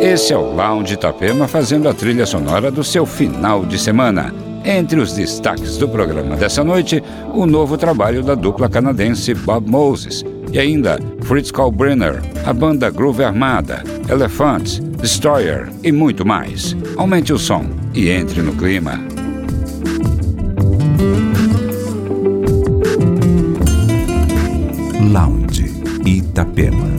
Esse é o Lounge Itapema fazendo a trilha sonora do seu final de semana. Entre os destaques do programa dessa noite, o novo trabalho da dupla canadense Bob Moses e ainda Fritz Kalbrenner, a banda Groove Armada, Elephants, Destroyer e muito mais. Aumente o som e entre no clima. Lounge Itapema.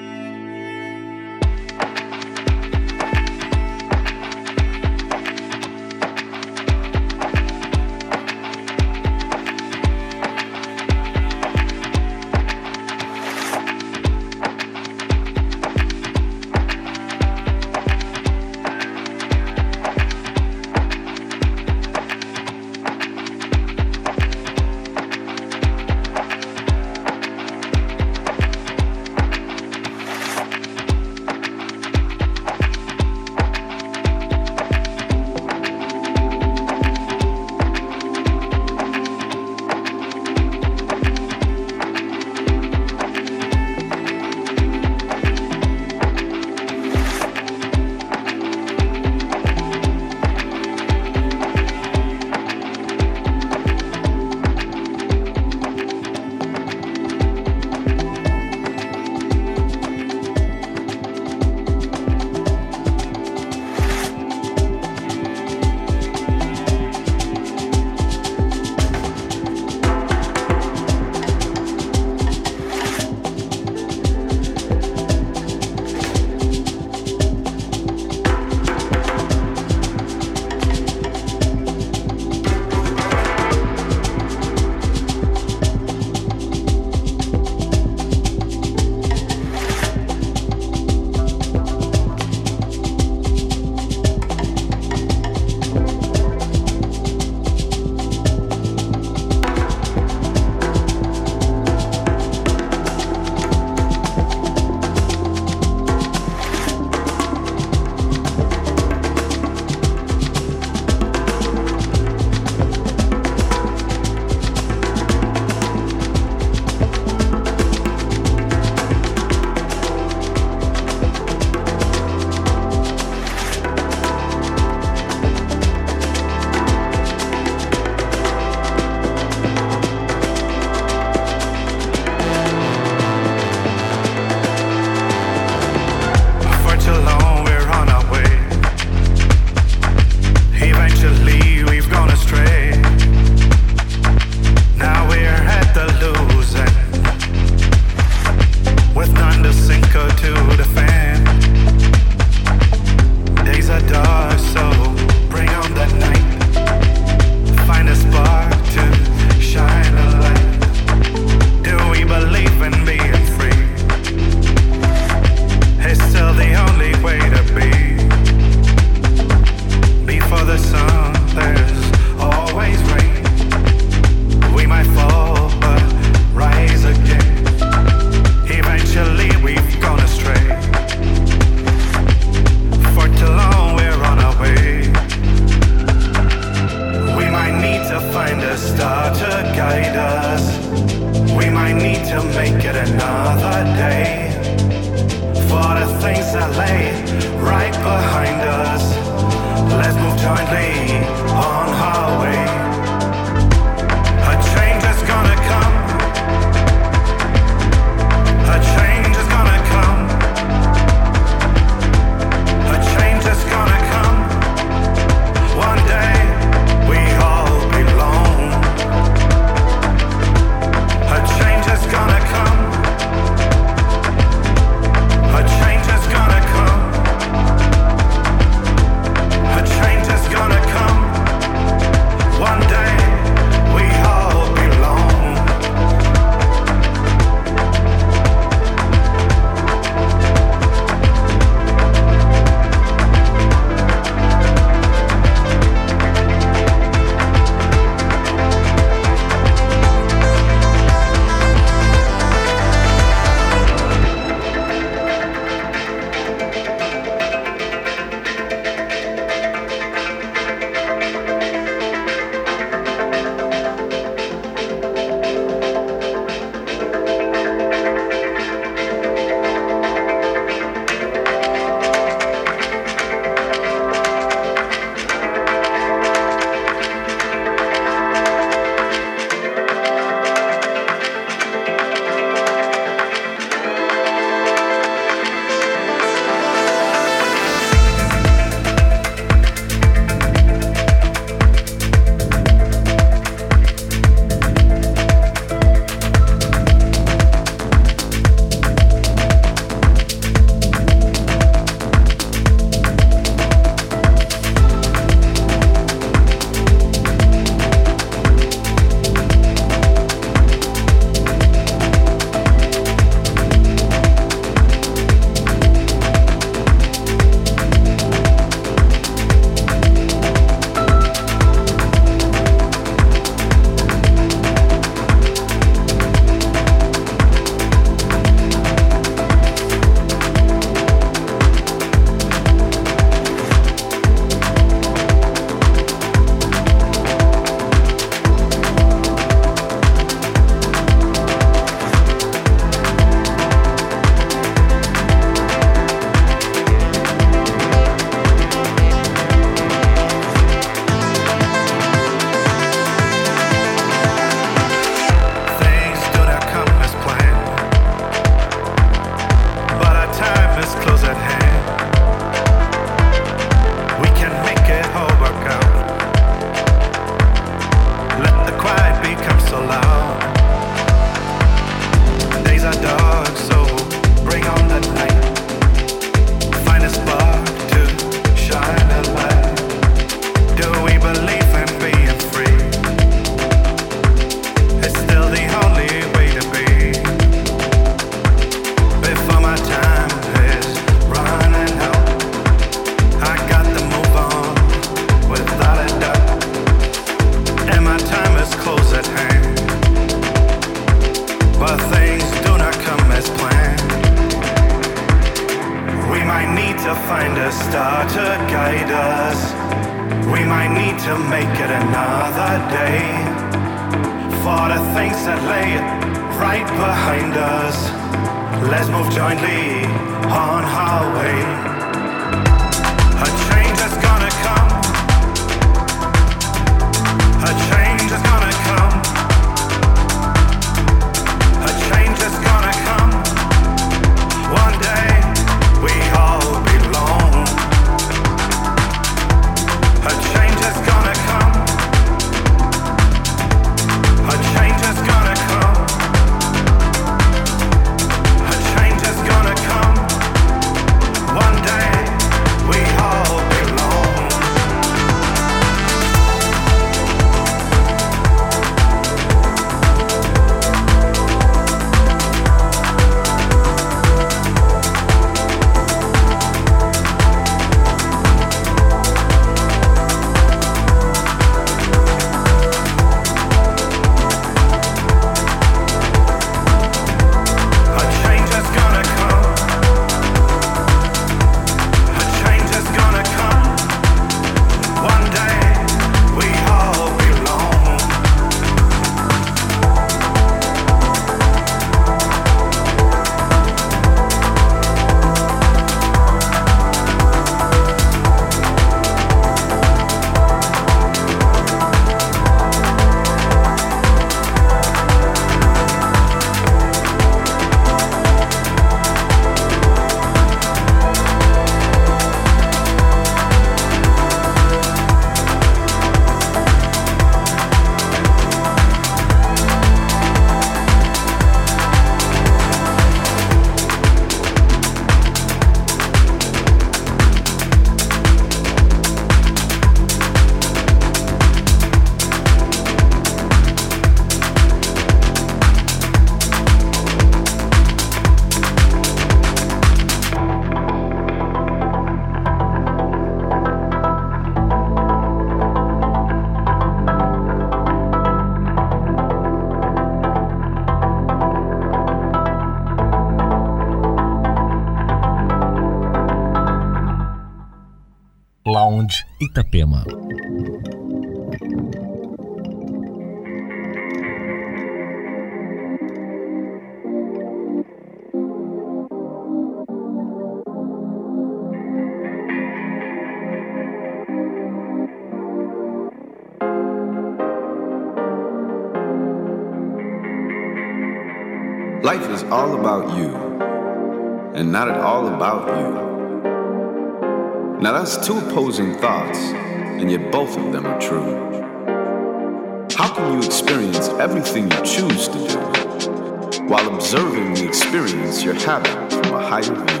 You're having from a higher view?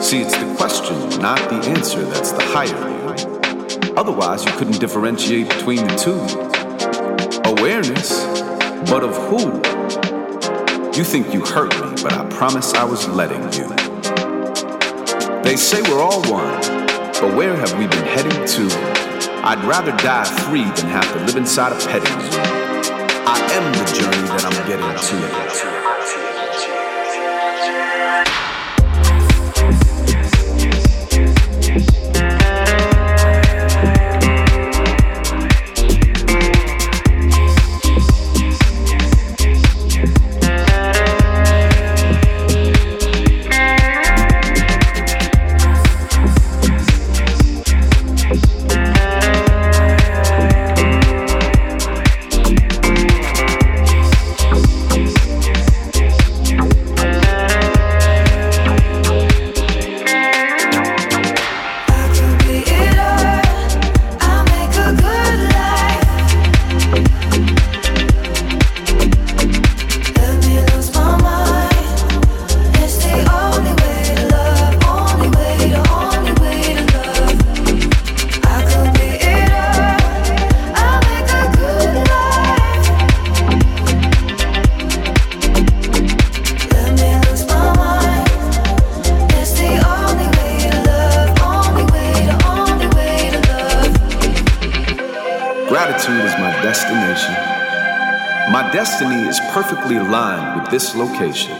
See, it's the question, not the answer, that's the higher view. Otherwise, you couldn't differentiate between the two. Awareness, but of who? You think you hurt me, but I promise I was letting you. They say we're all one, but where have we been heading to? I'd rather die free than have to live inside a petting zoo. I am the journey that I'm getting to. This location.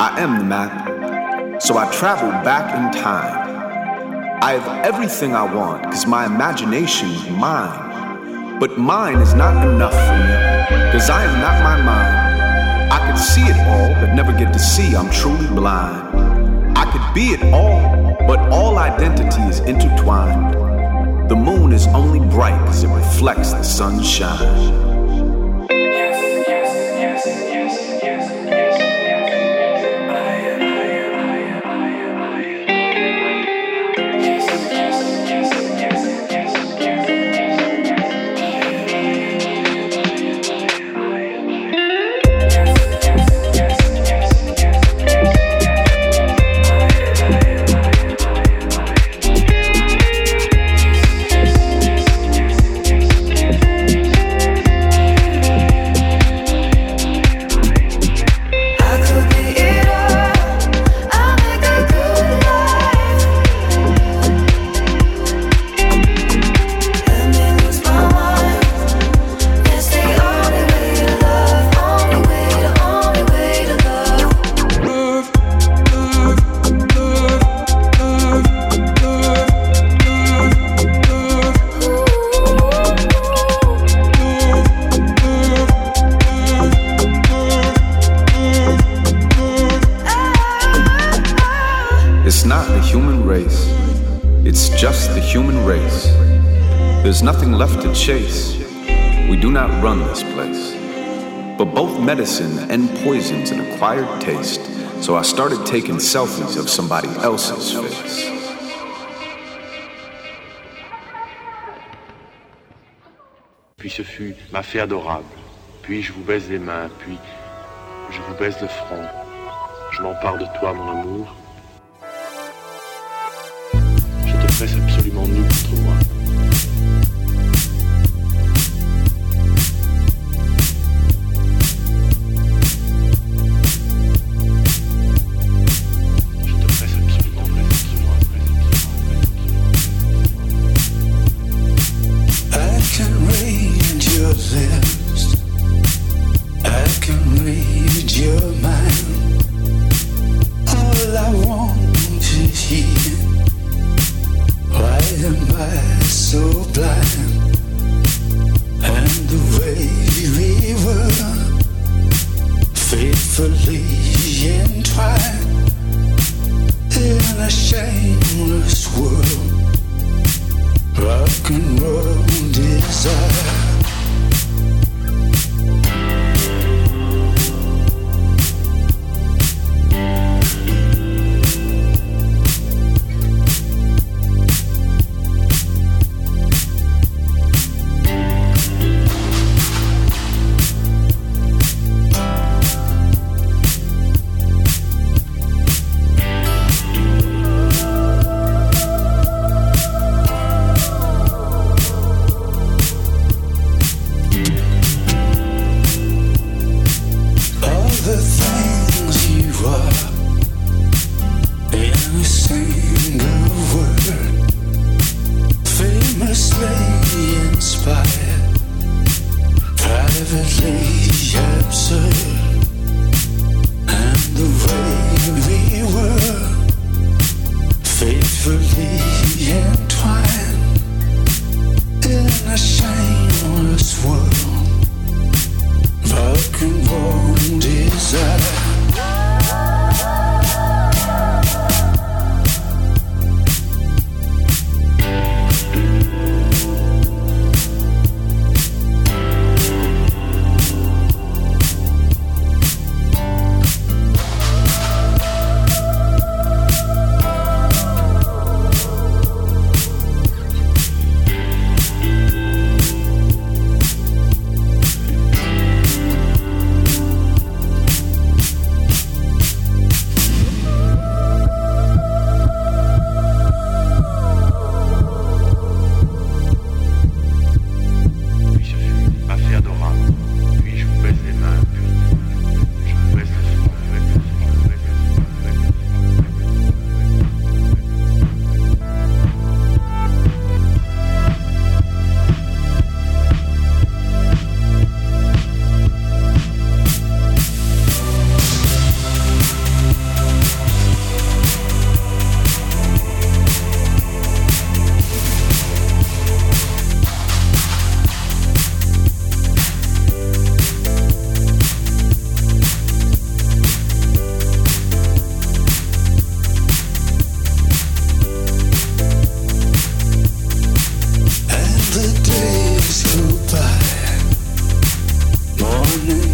I am the map, So I travel back in time. I have everything I want because my imagination is mine. But mine is not enough for me because I am not my mind. I could see it all, but never get to see I'm truly blind. I could be it all, but all identity is intertwined. The moon is only bright because it reflects the sunshine. But both medicine and poison's an acquired taste, so I started taking selfies of somebody else's face. Puis ce fut ma fée adorable. Puis je vous baise les mains, puis je vous baise le front. Je m'empare de toi, mon amour. Je te presse absolument nu contre moi. privately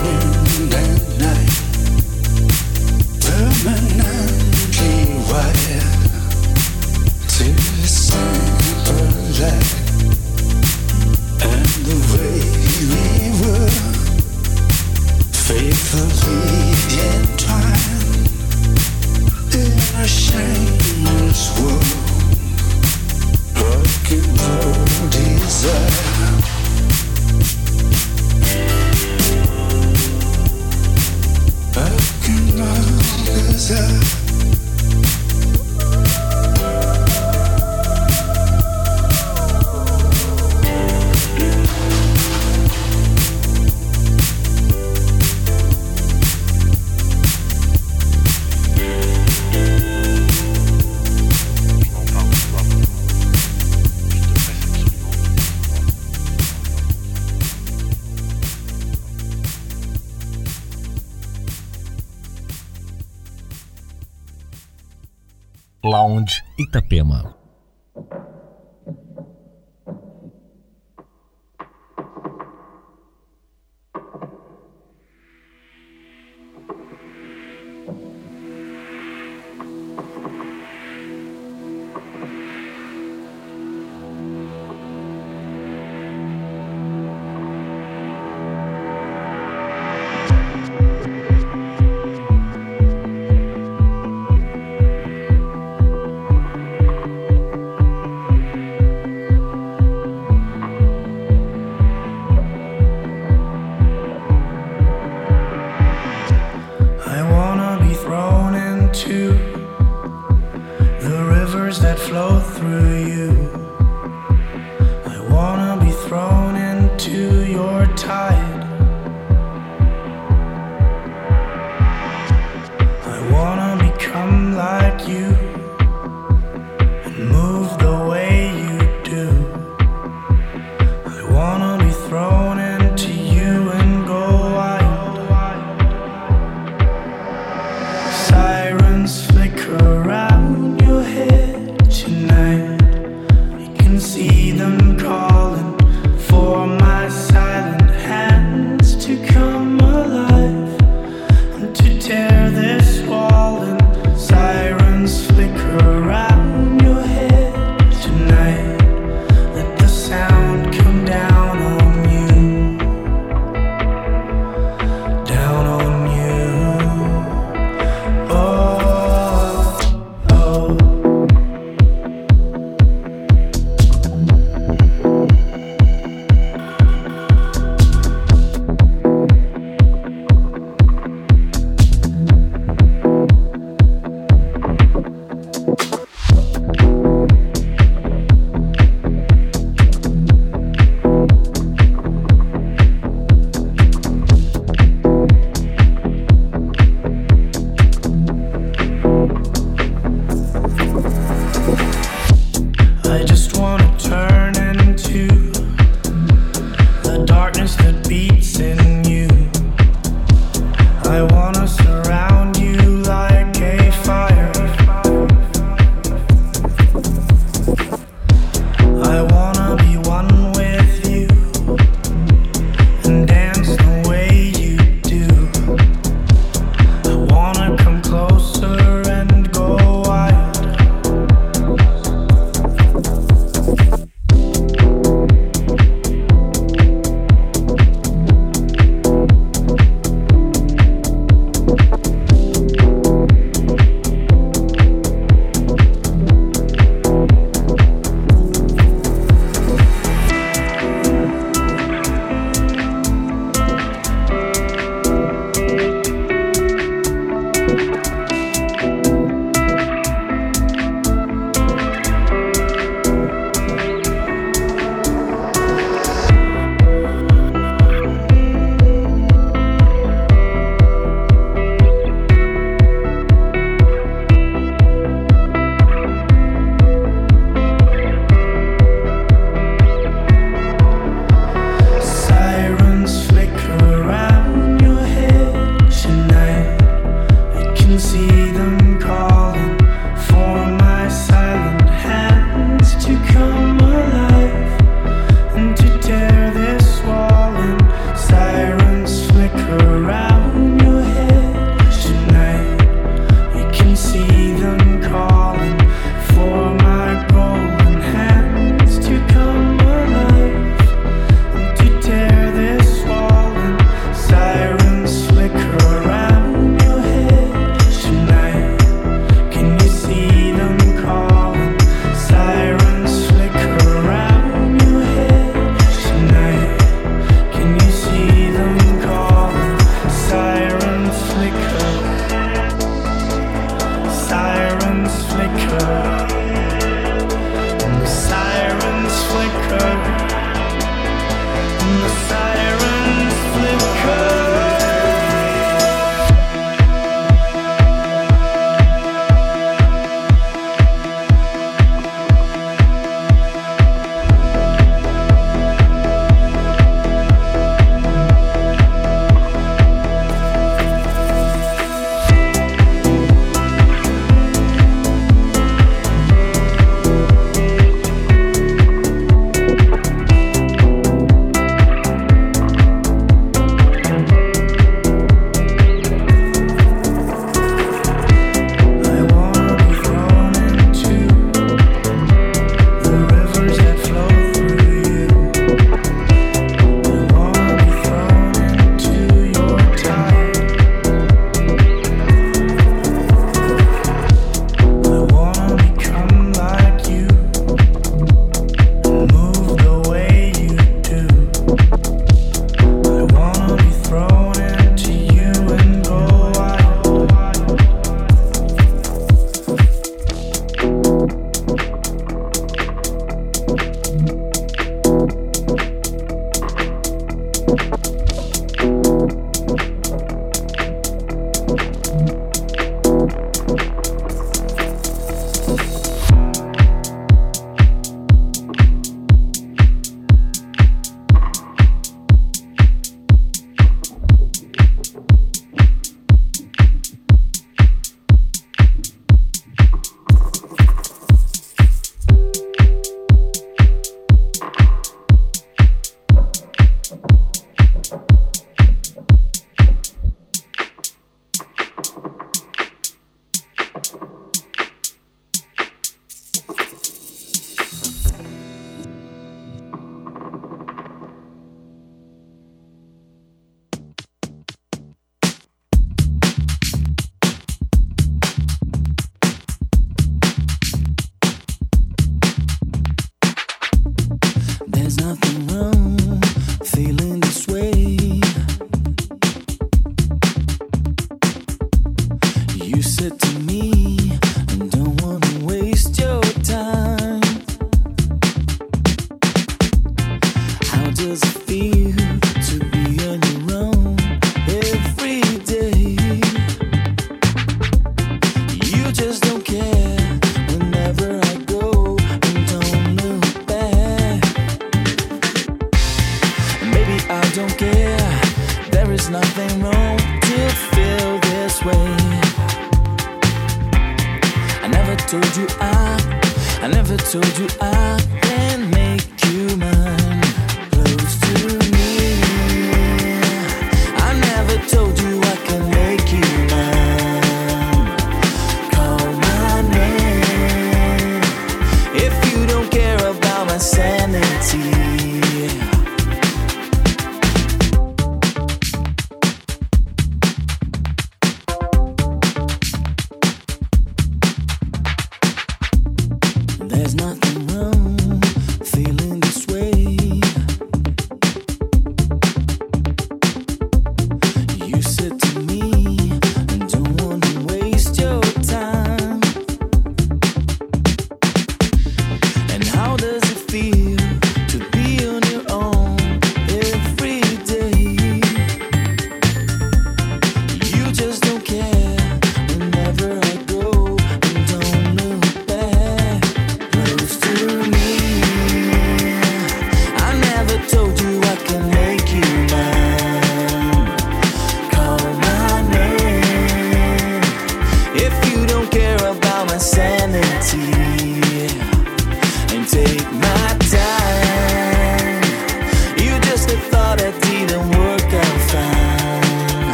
天。flow through.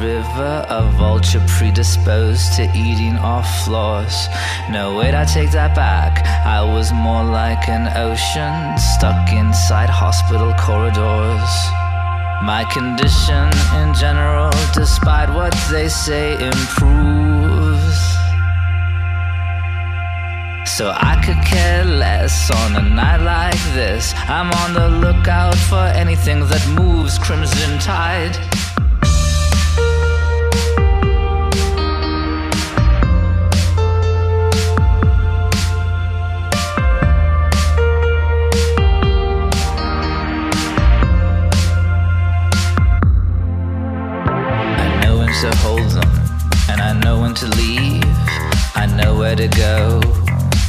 River, a vulture predisposed to eating off floors. No, wait, I take that back. I was more like an ocean stuck inside hospital corridors. My condition in general, despite what they say, improves. So I could care less on a night like this. I'm on the lookout for anything that moves crimson tide. to hold them, and I know when to leave. I know where to go,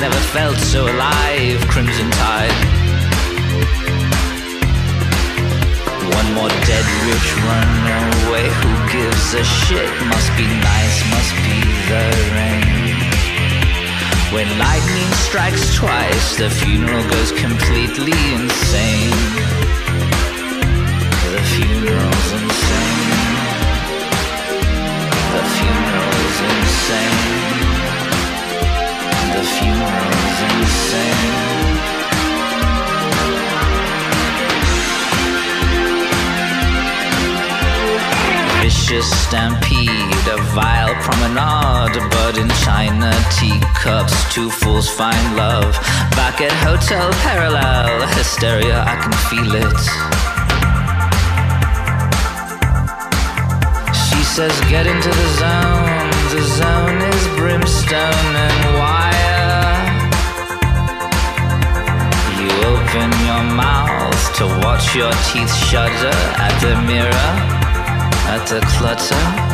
Never felt so alive. Crimson Tide. One more dead rich runaway. Who gives a shit? Must be nice, must be the rain. When lightning strikes twice, the funeral goes completely insane. The funeral's vicious stampede, a vile promenade. But in China teacups, two fools find love. Back at Hotel Parallel, hysteria, I can feel it. She says, Get into the zone. The zone is brimstone and wire. Open your mouth to watch your teeth shudder at the mirror at the clutter,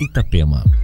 Itapema. there was no day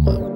проблема.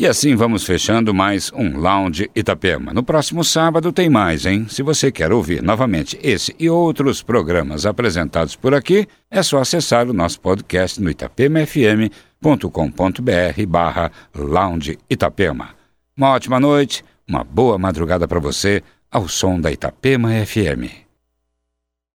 E assim vamos fechando mais um Lounge Itapema. No próximo sábado tem mais, hein? Se você quer ouvir novamente esse e outros programas apresentados por aqui, é só acessar o nosso podcast no itapemafm.com.br barra Lounge Itapema. Uma ótima noite, uma boa madrugada para você, ao som da Itapema FM.